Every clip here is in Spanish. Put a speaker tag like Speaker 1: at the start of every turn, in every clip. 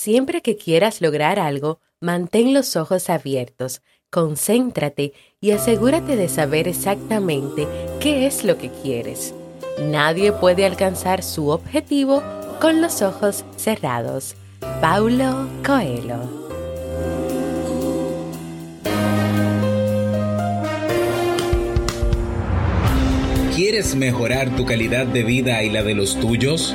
Speaker 1: Siempre que quieras lograr algo, mantén los ojos abiertos, concéntrate y asegúrate de saber exactamente qué es lo que quieres. Nadie puede alcanzar su objetivo con los ojos cerrados. Paulo Coelho
Speaker 2: ¿Quieres mejorar tu calidad de vida y la de los tuyos?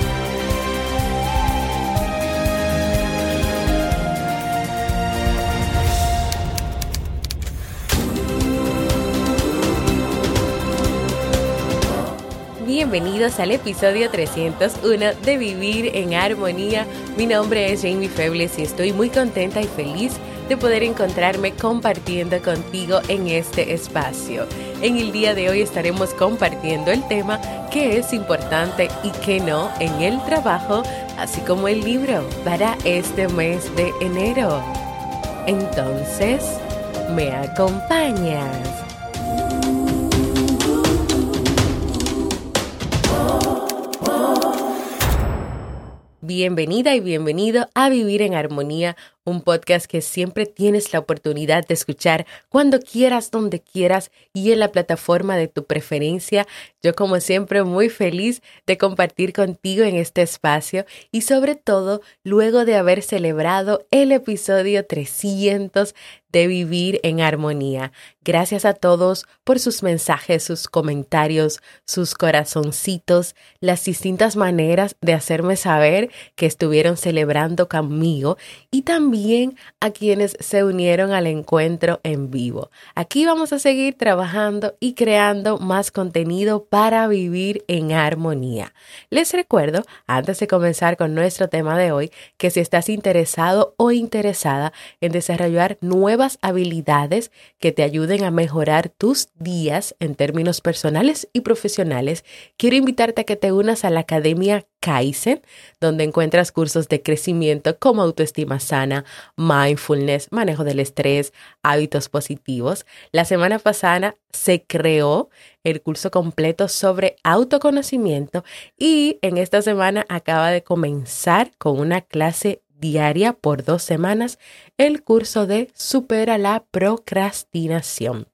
Speaker 1: Bienvenidos al episodio 301 de Vivir en Armonía. Mi nombre es Jamie Febles y estoy muy contenta y feliz de poder encontrarme compartiendo contigo en este espacio. En el día de hoy estaremos compartiendo el tema que es importante y que no en el trabajo, así como el libro para este mes de enero. Entonces, ¿me acompañas? Bienvenida y bienvenido a Vivir en Armonía, un podcast que siempre tienes la oportunidad de escuchar cuando quieras, donde quieras y en la plataforma de tu preferencia. Yo como siempre muy feliz de compartir contigo en este espacio y sobre todo luego de haber celebrado el episodio 300 de vivir en armonía. Gracias a todos por sus mensajes, sus comentarios, sus corazoncitos, las distintas maneras de hacerme saber que estuvieron celebrando conmigo y también a quienes se unieron al encuentro en vivo. Aquí vamos a seguir trabajando y creando más contenido para vivir en armonía. Les recuerdo, antes de comenzar con nuestro tema de hoy, que si estás interesado o interesada en desarrollar nuevas habilidades que te ayuden a mejorar tus días en términos personales y profesionales, quiero invitarte a que te unas a la Academia Kaizen, donde encuentras cursos de crecimiento como autoestima sana, mindfulness, manejo del estrés, hábitos positivos. La semana pasada se creó el curso completo sobre autoconocimiento y en esta semana acaba de comenzar con una clase diaria por dos semanas el curso de Supera la procrastinación.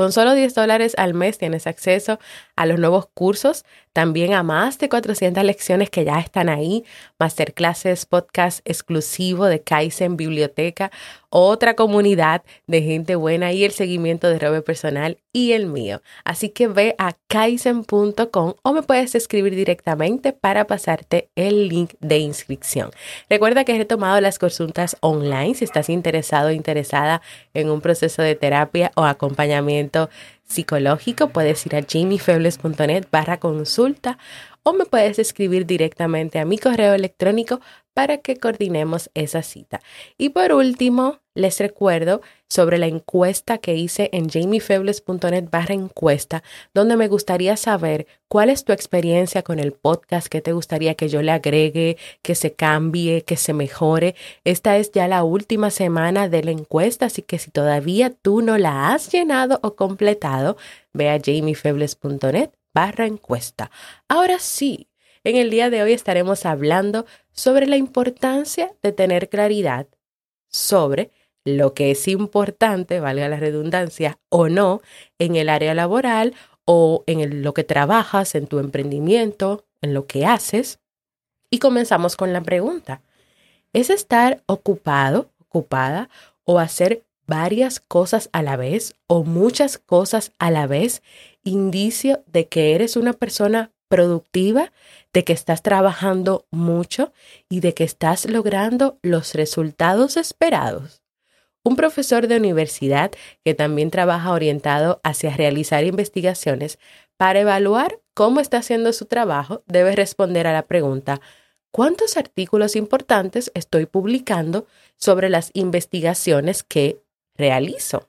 Speaker 1: Con solo 10 dólares al mes tienes acceso a los nuevos cursos, también a más de 400 lecciones que ya están ahí, masterclasses, podcast exclusivo de Kaizen Biblioteca, otra comunidad de gente buena y el seguimiento de Robe Personal y el mío. Así que ve a kaizen.com o me puedes escribir directamente para pasarte el link de inscripción. Recuerda que he retomado las consultas online si estás interesado o interesada en un proceso de terapia o acompañamiento psicológico, puedes ir a jamiefebles.net barra consulta o me puedes escribir directamente a mi correo electrónico para que coordinemos esa cita. Y por último, les recuerdo sobre la encuesta que hice en jamiefebles.net barra encuesta, donde me gustaría saber cuál es tu experiencia con el podcast, qué te gustaría que yo le agregue, que se cambie, que se mejore. Esta es ya la última semana de la encuesta, así que si todavía tú no la has llenado o completado, ve a jamiefebles.net barra encuesta. Ahora sí, en el día de hoy estaremos hablando sobre la importancia de tener claridad sobre lo que es importante, valga la redundancia, o no, en el área laboral o en lo que trabajas, en tu emprendimiento, en lo que haces. Y comenzamos con la pregunta. ¿Es estar ocupado, ocupada o hacer varias cosas a la vez o muchas cosas a la vez indicio de que eres una persona productiva, de que estás trabajando mucho y de que estás logrando los resultados esperados. Un profesor de universidad que también trabaja orientado hacia realizar investigaciones para evaluar cómo está haciendo su trabajo debe responder a la pregunta ¿cuántos artículos importantes estoy publicando sobre las investigaciones que realizo?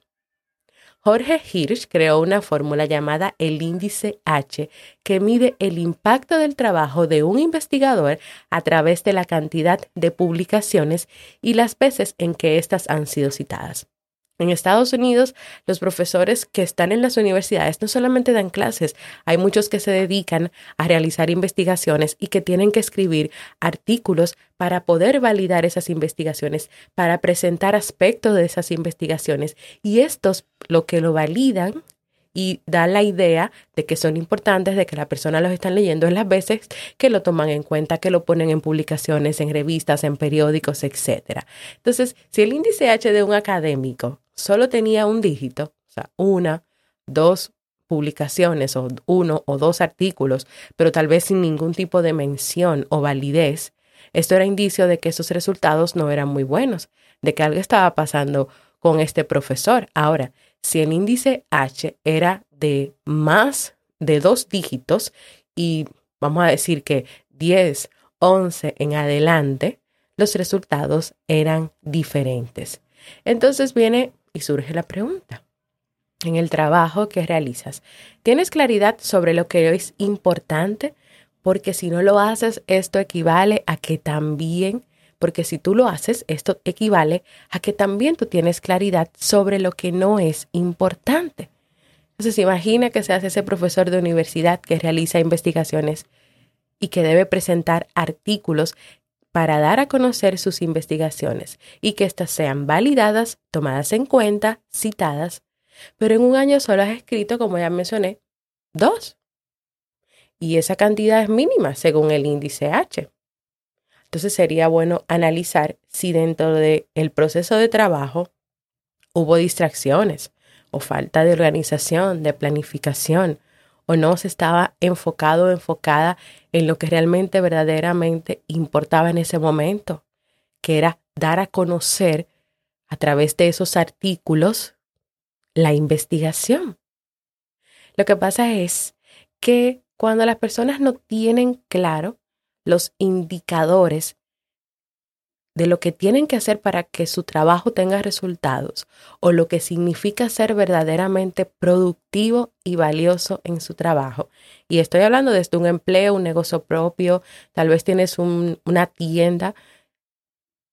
Speaker 1: Jorge Hirsch creó una fórmula llamada el índice H que mide el impacto del trabajo de un investigador a través de la cantidad de publicaciones y las veces en que éstas han sido citadas. En Estados Unidos, los profesores que están en las universidades no solamente dan clases, hay muchos que se dedican a realizar investigaciones y que tienen que escribir artículos para poder validar esas investigaciones, para presentar aspectos de esas investigaciones. Y estos lo que lo validan y dan la idea de que son importantes, de que la persona los está leyendo en las veces que lo toman en cuenta, que lo ponen en publicaciones, en revistas, en periódicos, etc. Entonces, si el índice H de un académico solo tenía un dígito, o sea, una, dos publicaciones o uno o dos artículos, pero tal vez sin ningún tipo de mención o validez, esto era indicio de que esos resultados no eran muy buenos, de que algo estaba pasando con este profesor. Ahora, si el índice H era de más de dos dígitos y vamos a decir que 10, 11 en adelante, los resultados eran diferentes. Entonces viene y surge la pregunta. En el trabajo que realizas, ¿tienes claridad sobre lo que es importante? Porque si no lo haces, esto equivale a que también porque si tú lo haces, esto equivale a que también tú tienes claridad sobre lo que no es importante. Entonces, imagina que seas ese profesor de universidad que realiza investigaciones y que debe presentar artículos para dar a conocer sus investigaciones y que éstas sean validadas, tomadas en cuenta, citadas, pero en un año solo has escrito, como ya mencioné, dos. Y esa cantidad es mínima según el índice H. Entonces sería bueno analizar si dentro del el proceso de trabajo hubo distracciones o falta de organización, de planificación, o no se estaba enfocado o enfocada en lo que realmente verdaderamente importaba en ese momento, que era dar a conocer a través de esos artículos la investigación. Lo que pasa es que cuando las personas no tienen claro los indicadores de lo que tienen que hacer para que su trabajo tenga resultados o lo que significa ser verdaderamente productivo y valioso en su trabajo. Y estoy hablando desde un empleo, un negocio propio, tal vez tienes una tienda,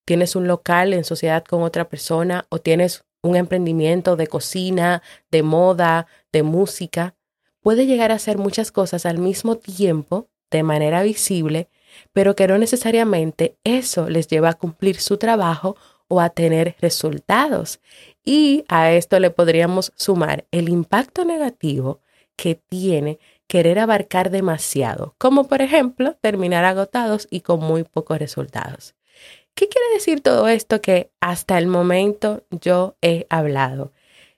Speaker 1: tienes un local en sociedad con otra persona o tienes un emprendimiento de cocina, de moda, de música. Puede llegar a ser muchas cosas al mismo tiempo, de manera visible, pero que no necesariamente eso les lleva a cumplir su trabajo o a tener resultados. Y a esto le podríamos sumar el impacto negativo que tiene querer abarcar demasiado, como por ejemplo terminar agotados y con muy pocos resultados. ¿Qué quiere decir todo esto que hasta el momento yo he hablado?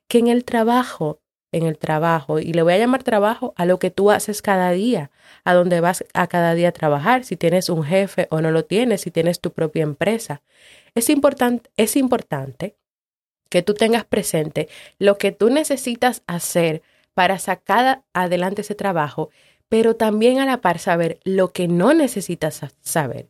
Speaker 1: Que en el trabajo en el trabajo y le voy a llamar trabajo a lo que tú haces cada día, a donde vas a cada día a trabajar, si tienes un jefe o no lo tienes, si tienes tu propia empresa. Es, importante es importante que tú tengas presente lo que tú necesitas hacer para sacar adelante ese trabajo, pero también a la par saber lo que no necesitas saber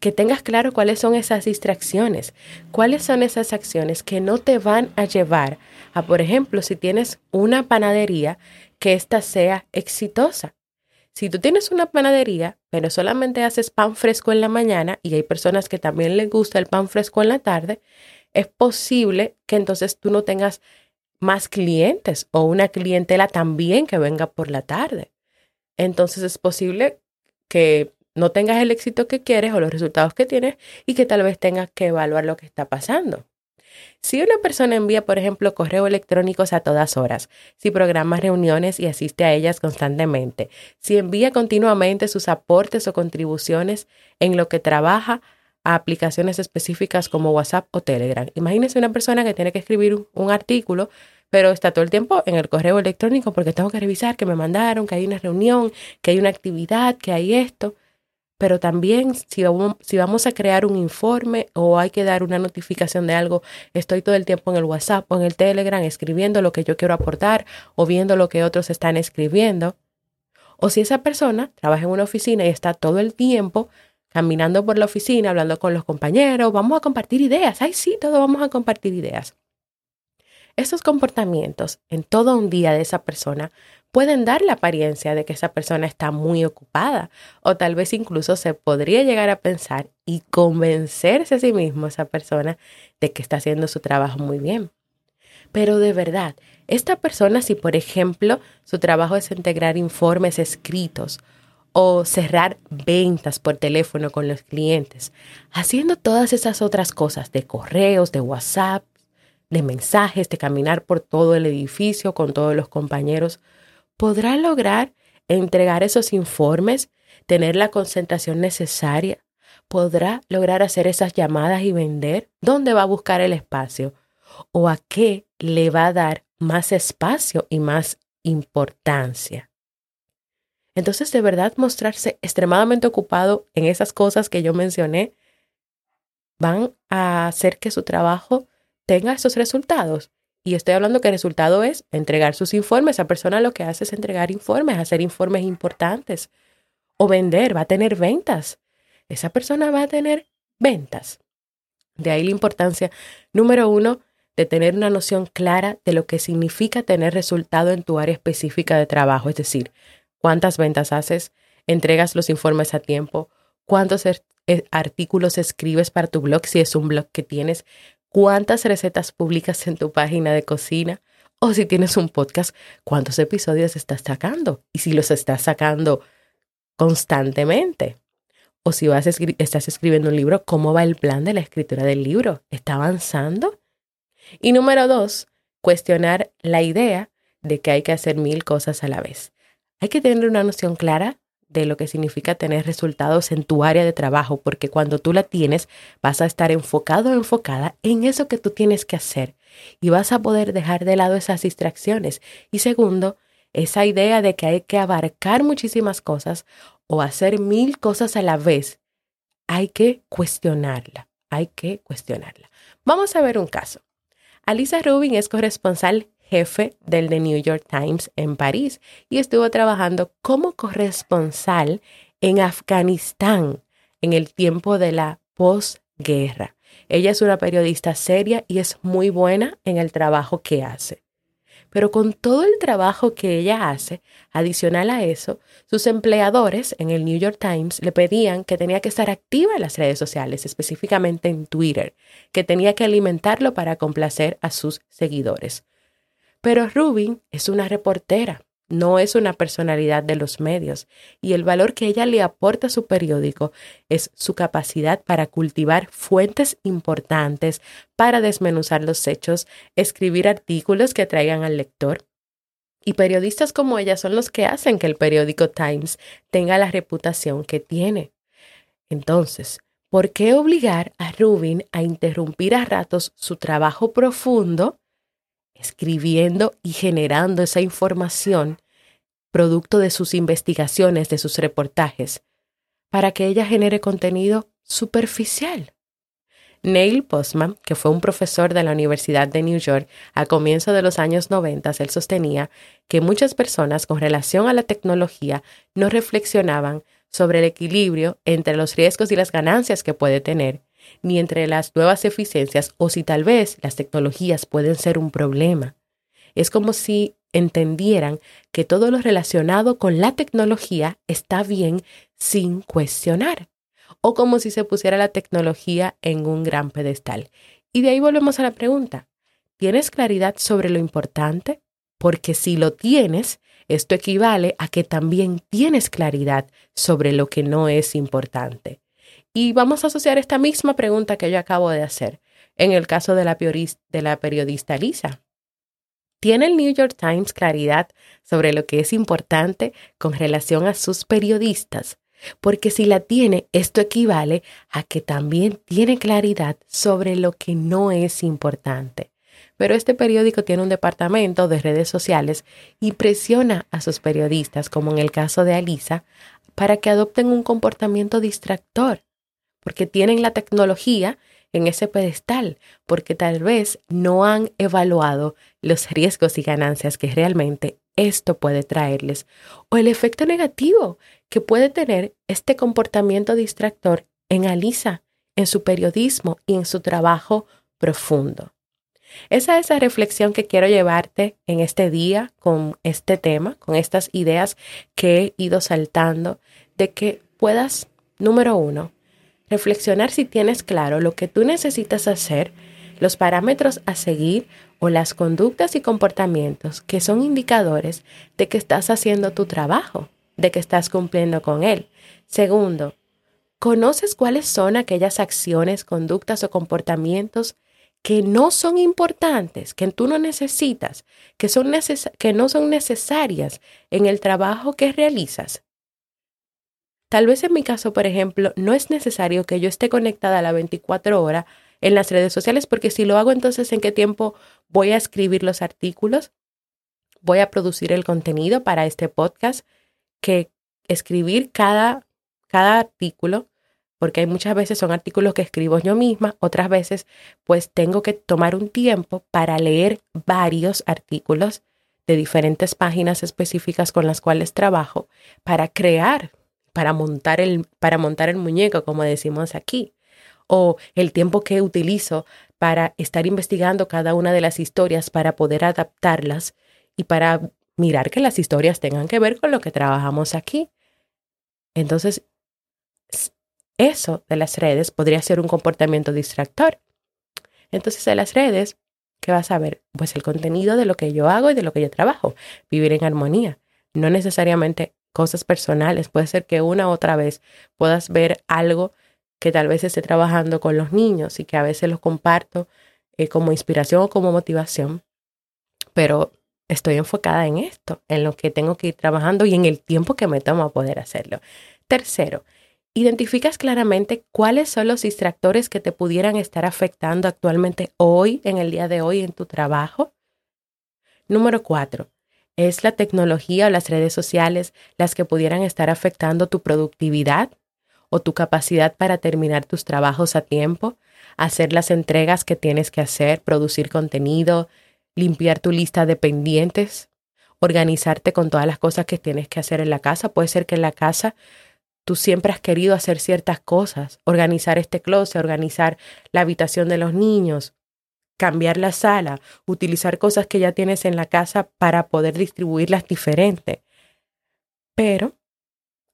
Speaker 1: que tengas claro cuáles son esas distracciones, cuáles son esas acciones que no te van a llevar a, por ejemplo, si tienes una panadería, que ésta sea exitosa. Si tú tienes una panadería, pero solamente haces pan fresco en la mañana y hay personas que también les gusta el pan fresco en la tarde, es posible que entonces tú no tengas más clientes o una clientela también que venga por la tarde. Entonces es posible que no tengas el éxito que quieres o los resultados que tienes y que tal vez tengas que evaluar lo que está pasando. Si una persona envía, por ejemplo, correos electrónicos a todas horas, si programa reuniones y asiste a ellas constantemente, si envía continuamente sus aportes o contribuciones en lo que trabaja a aplicaciones específicas como WhatsApp o Telegram. Imagínense una persona que tiene que escribir un, artículo, pero está todo el tiempo en el correo electrónico porque tengo que revisar que me mandaron, que hay una reunión, que hay una actividad, que hay esto. Pero también si vamos, si vamos a crear un informe o hay que dar una notificación de algo, estoy todo el tiempo en el WhatsApp o en el Telegram escribiendo lo que yo quiero aportar o viendo lo que otros están escribiendo. O si esa persona trabaja en una oficina y está todo el tiempo caminando por la oficina, hablando con los compañeros, vamos a compartir ideas. Ay, sí, todos vamos a compartir ideas. Estos comportamientos en todo un día de esa persona pueden dar la apariencia de que esa persona está muy ocupada o tal vez incluso se podría llegar a pensar y convencerse a sí mismo esa persona de que está haciendo su trabajo muy bien. Pero de verdad, esta persona si por ejemplo su trabajo es integrar informes escritos o cerrar ventas por teléfono con los clientes, haciendo todas esas otras cosas de correos, de WhatsApp, de mensajes, de caminar por todo el edificio con todos los compañeros, podrá lograr entregar esos informes, tener la concentración necesaria, podrá lograr hacer esas llamadas y vender, ¿dónde va a buscar el espacio? ¿O a qué le va a dar más espacio y más importancia? Entonces, de verdad, mostrarse extremadamente ocupado en esas cosas que yo mencioné van a hacer que su trabajo tenga esos resultados. Y estoy hablando que el resultado es entregar sus informes. Esa persona lo que hace es entregar informes, hacer informes importantes. O vender, va a tener ventas. Esa persona va a tener ventas. De ahí la importancia, número uno, de tener una noción clara de lo que significa tener resultado en tu área específica de trabajo. Es decir, cuántas ventas haces, entregas los informes a tiempo, cuántos er, eh, artículos escribes para tu blog si es un blog que tienes, cuántas recetas publicas en tu página de cocina o si tienes un podcast, cuántos episodios estás sacando y si los estás sacando constantemente. O si vas estás escribiendo un libro, ¿cómo va el plan de la escritura del libro? ¿Está avanzando? Y número dos, cuestionar la idea de que hay que hacer mil cosas a la vez. Hay que tener una noción clara de lo que significa tener resultados en tu área de trabajo, porque cuando tú la tienes, vas a estar enfocado o enfocada en eso que tú tienes que hacer y vas a poder dejar de lado esas distracciones. Y segundo, esa idea de que hay que abarcar muchísimas cosas o hacer mil cosas a la vez, hay que cuestionarla, hay que cuestionarla. Vamos a ver un caso. Alisa Rubin es corresponsal jefe del The New York Times en París y estuvo trabajando como corresponsal en Afganistán en el tiempo de la posguerra. Ella es una periodista seria y es muy buena en el trabajo que hace. Pero con todo el trabajo que ella hace, adicional a eso, sus empleadores en el New York Times le pedían que tenía que estar activa en las redes sociales, específicamente en Twitter, que tenía que alimentarlo para complacer a sus seguidores. Pero Rubin es una reportera, no es una personalidad de los medios, y el valor que ella le aporta a su periódico es su capacidad para cultivar fuentes importantes, para desmenuzar los hechos, escribir artículos que traigan al lector. Y periodistas como ella son los que hacen que el periódico Times tenga la reputación que tiene. Entonces, ¿por qué obligar a Rubin a interrumpir a ratos su trabajo profundo escribiendo y generando esa información producto de sus investigaciones, de sus reportajes, para que ella genere contenido superficial. Neil Postman, que fue un profesor de la Universidad de New York a comienzos de los años 90, él sostenía que muchas personas con relación a la tecnología no reflexionaban sobre el equilibrio entre los riesgos y las ganancias que puede tener ni entre las nuevas eficiencias o si tal vez las tecnologías pueden ser un problema. Es como si entendieran que todo lo relacionado con la tecnología está bien sin cuestionar, o como si se pusiera la tecnología en un gran pedestal. Y de ahí volvemos a la pregunta, ¿tienes claridad sobre lo importante? Porque si lo tienes, esto equivale a que también tienes claridad sobre lo que no es importante. Y vamos a asociar esta misma pregunta que yo acabo de hacer en el caso de la, periodista Lisa. ¿Tiene el New York Times claridad sobre lo que es importante con relación a sus periodistas? porque si la tiene, esto equivale a que también tiene claridad sobre lo que no es importante. Pero este periódico tiene un departamento de redes sociales y presiona a sus periodistas, como en el caso de Alisa, para que adopten un comportamiento distractor, porque tienen la tecnología en ese pedestal, porque tal vez no han evaluado los riesgos y ganancias que realmente esto puede traerles, o el efecto negativo que puede tener este comportamiento distractor en Alisa, en su periodismo y en su trabajo profundo. Esa es la reflexión que quiero llevarte en este día con este tema, con estas ideas que he ido saltando, de que puedas, número uno, reflexionar si tienes claro lo que tú necesitas hacer, los parámetros a seguir o las conductas y comportamientos que son indicadores de que estás haciendo tu trabajo, de que estás cumpliendo con él. Segundo, ¿conoces cuáles son aquellas acciones, conductas o comportamientos que no son importantes, que tú no necesitas, que, no son necesarias en el trabajo que realizas? Tal vez en mi caso, por ejemplo, no es necesario que yo esté conectada a las 24 horas en las redes sociales, porque si lo hago, entonces, ¿en qué tiempo voy a escribir los artículos? Voy a producir el contenido para este podcast, que escribir cada, cada artículo, porque hay muchas veces son artículos que escribo yo misma, otras veces pues tengo que tomar un tiempo para leer varios artículos de diferentes páginas específicas con las cuales trabajo para crear para montar el, para montar el muñeco, como decimos aquí, o el tiempo que utilizo para estar investigando cada una de las historias para poder adaptarlas y para mirar que las historias tengan que ver con lo que trabajamos aquí. Entonces, eso de las redes podría ser un comportamiento distractor. Entonces, de las redes, ¿qué vas a ver? Pues el contenido de lo que yo hago y de lo que yo trabajo. Vivir en armonía. No necesariamente cosas personales. Puede ser que una u otra vez puedas ver algo que tal vez esté trabajando con los niños y que a veces los comparto eh, como inspiración o como motivación, pero estoy enfocada en esto, en lo que tengo que ir trabajando y en el tiempo que me tomo a poder hacerlo. Tercero, identificas claramente cuáles son los distractores que te pudieran estar afectando actualmente hoy, en el día de hoy, en tu trabajo. Número cuatro, ¿Es la tecnología o las redes sociales las que pudieran estar afectando tu productividad o tu capacidad para terminar tus trabajos a tiempo, hacer las entregas que tienes que hacer, producir contenido, limpiar tu lista de pendientes, organizarte con todas las cosas que tienes que hacer en la casa? Puede ser que en la casa tú siempre has querido hacer ciertas cosas, organizar este closet, organizar la habitación de los niños, cambiar la sala, utilizar cosas que ya tienes en la casa para poder distribuirlas diferente. Pero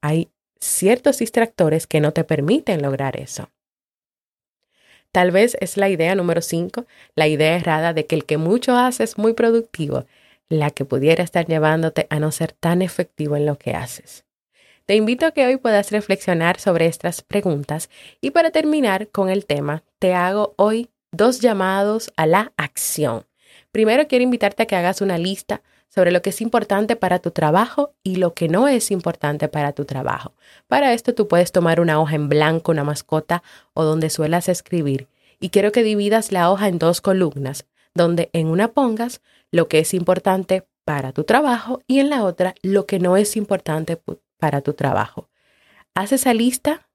Speaker 1: hay ciertos distractores que no te permiten lograr eso. Tal vez es la idea número 5, la idea errada de que el que mucho hace es muy productivo, la que pudiera estar llevándote a no ser tan efectivo en lo que haces. Te invito a que hoy puedas reflexionar sobre estas preguntas y para terminar con el tema, te hago hoy dos llamados a la acción. Primero quiero invitarte a que hagas una lista sobre lo que es importante para tu trabajo y lo que no es importante para tu trabajo. Para esto tú puedes tomar una hoja en blanco, una mascota o donde suelas escribir. Y quiero que dividas la hoja en dos columnas, donde en una pongas lo que es importante para tu trabajo y en la otra lo que no es importante para tu trabajo. Haz esa lista,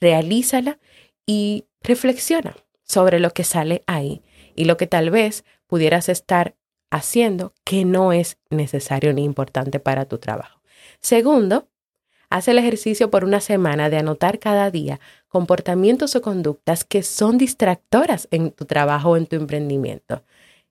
Speaker 1: realízala y reflexiona sobre lo que sale ahí y lo que tal vez pudieras estar haciendo que no es necesario ni importante para tu trabajo. Segundo, haz el ejercicio por una semana de anotar cada día comportamientos o conductas que son distractoras en tu trabajo o en tu emprendimiento.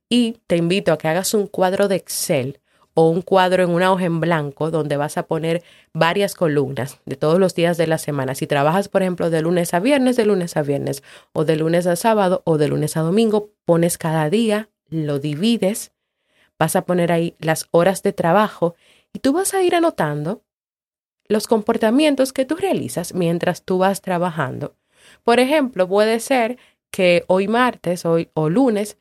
Speaker 1: Y te invito a que hagas un cuadro de Excel o un cuadro en una hoja en blanco donde vas a poner varias columnas de todos los días de la semana. Si trabajas, por ejemplo, de lunes a viernes, de lunes a viernes, o de lunes a sábado, o de lunes a domingo, pones cada día, lo divides, vas a poner ahí las horas de trabajo y tú vas a ir anotando los comportamientos que tú realizas mientras tú vas trabajando. Por ejemplo, puede ser que hoy martes hoy, o lunes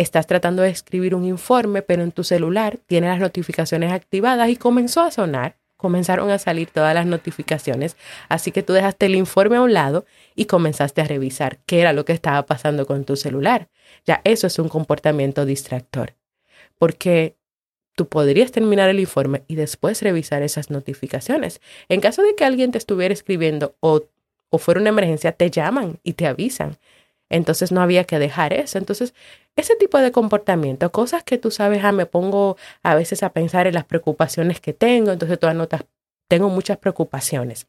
Speaker 1: estás tratando de escribir un informe, pero en tu celular tiene las notificaciones activadas y comenzó a sonar comenzaron a salir todas las notificaciones, así que tú dejaste el informe a un lado y comenzaste a revisar qué era lo que estaba pasando con tu celular. Ya eso es un comportamiento distractor, porque tú podrías terminar el informe y después revisar esas notificaciones. En caso de que alguien te estuviera escribiendo o, o fuera una emergencia, te llaman y te avisan. Entonces no había que dejar eso. Entonces, ese tipo de comportamiento, cosas que tú sabes, ah, me pongo a veces a pensar en las preocupaciones que tengo, entonces tú anotas, tengo muchas preocupaciones.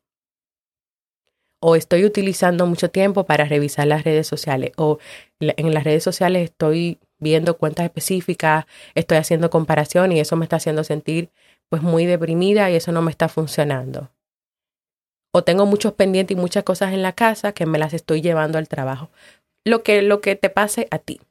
Speaker 1: O estoy utilizando mucho tiempo para revisar las redes sociales. O en las redes sociales estoy viendo cuentas específicas, estoy haciendo comparación y eso me está haciendo sentir pues muy deprimida y eso no me está funcionando. O tengo muchos pendientes y muchas cosas en la casa que me las estoy llevando al trabajo lo que, lo que te pase a ti.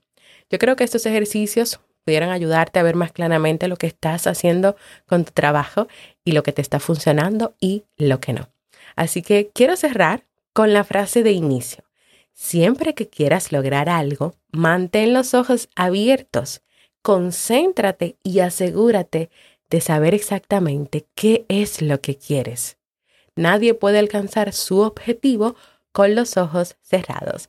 Speaker 1: Yo creo que estos ejercicios pudieran ayudarte a ver más claramente lo que estás haciendo con tu trabajo y lo que te está funcionando y lo que no. Así que quiero cerrar con la frase de inicio. Siempre que quieras lograr algo, mantén los ojos abiertos, concéntrate y asegúrate de saber exactamente qué es lo que quieres. Nadie puede alcanzar su objetivo con los ojos cerrados.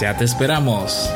Speaker 2: Ya te esperamos.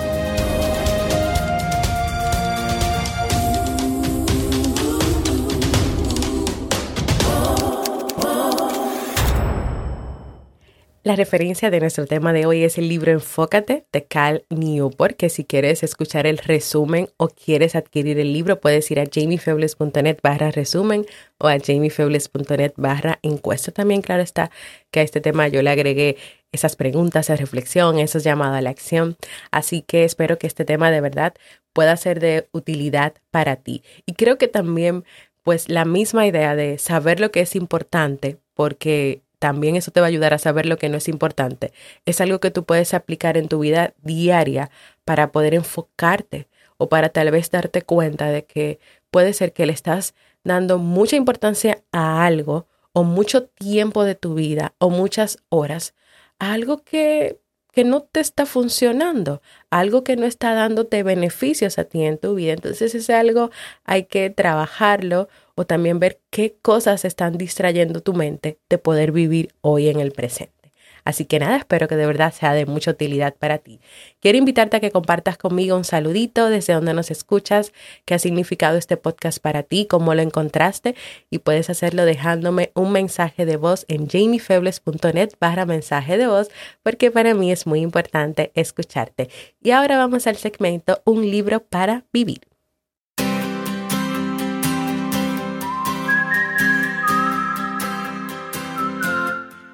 Speaker 1: La referencia de nuestro tema de hoy es el libro Enfócate de Cal Newport, que si quieres escuchar el resumen o quieres adquirir el libro, puedes ir a jamiefebles.net barra resumen o a jamiefebles.net barra encuesta. También, claro está, que a este tema yo le agregué esas preguntas de reflexión, esos llamados a la acción. Así que espero que este tema de verdad pueda ser de utilidad para ti. Y creo que también, pues, la misma idea de saber lo que es importante, porque también eso te va a ayudar a saber lo que no es importante. Es algo que tú puedes aplicar en tu vida diaria para poder enfocarte o para tal vez darte cuenta de que puede ser que le estás dando mucha importancia a algo o mucho tiempo de tu vida o muchas horas algo que, que no te está funcionando, algo que no está dándote beneficios a ti en tu vida. Entonces es algo, hay que trabajarlo o también ver qué cosas están distrayendo tu mente de poder vivir hoy en el presente. Así que nada, espero que de verdad sea de mucha utilidad para ti. Quiero invitarte a que compartas conmigo un saludito desde donde nos escuchas, qué ha significado este podcast para ti, cómo lo encontraste y puedes hacerlo dejándome un mensaje de voz en jamiefebles.net barra mensaje de voz porque para mí es muy importante escucharte. Y ahora vamos al segmento Un libro para vivir.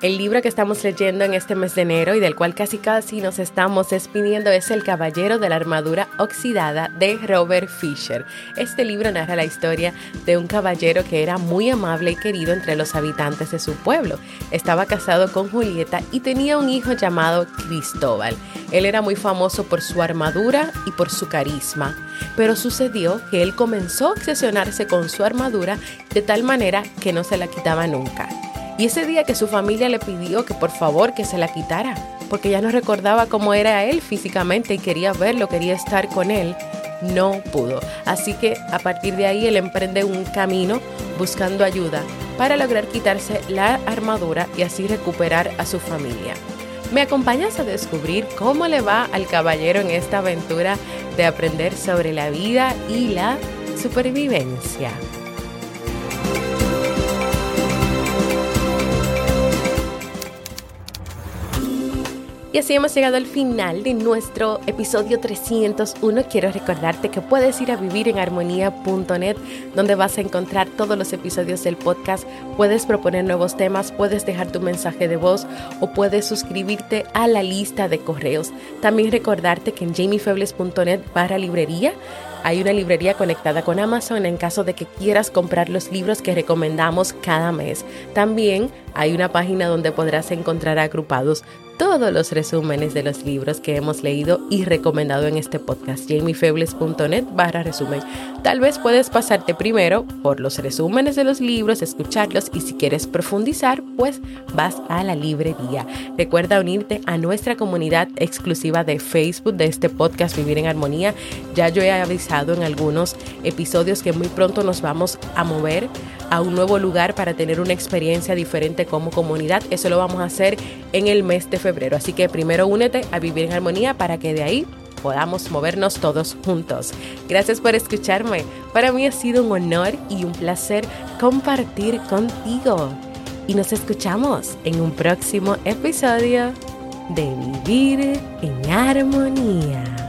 Speaker 1: El libro que estamos leyendo en este mes de enero y del cual casi casi nos estamos despidiendo es El Caballero de la Armadura Oxidada de Robert Fisher. Este libro narra la historia de un caballero que era muy amable y querido entre los habitantes de su pueblo. Estaba casado con Julieta y tenía un hijo llamado Cristóbal. Él era muy famoso por su armadura y por su carisma, pero sucedió que él comenzó a obsesionarse con su armadura de tal manera que no se la quitaba nunca. Y ese día que su familia le pidió que por favor que se la quitara, porque ya no recordaba cómo era él físicamente y quería verlo, quería estar con él, no pudo. Así que a partir de ahí él emprende un camino buscando ayuda para lograr quitarse la armadura y así recuperar a su familia. ¿Me acompañas a descubrir cómo le va al caballero en esta aventura de aprender sobre la vida y la supervivencia? Y así hemos llegado al final de nuestro episodio 301. Quiero recordarte que puedes ir a vivirenarmonía.net donde vas a encontrar todos los episodios del podcast. Puedes proponer nuevos temas, puedes dejar tu mensaje de voz o puedes suscribirte a la lista de correos. También recordarte que en jamiefebles.net para librería hay una librería conectada con Amazon en caso de que quieras comprar los libros que recomendamos cada mes. También hay una página donde podrás encontrar agrupados todos los resúmenes de los libros que hemos leído y recomendado en este podcast, jamiefebles.net barra resumen. Tal vez puedes pasarte primero por los resúmenes de los libros, escucharlos y si quieres profundizar, pues vas a la librería. Recuerda unirte a nuestra comunidad exclusiva de Facebook de este podcast Vivir en Armonía. Ya yo he avisado en algunos episodios que muy pronto nos vamos a mover a un nuevo lugar para tener una experiencia diferente como comunidad. Eso lo vamos a hacer en el mes de febrero. Así que primero únete a Vivir en Armonía para que de ahí podamos movernos todos juntos. Gracias por escucharme. Para mí ha sido un honor y un placer compartir contigo. Y nos escuchamos en un próximo episodio de Vivir en Armonía.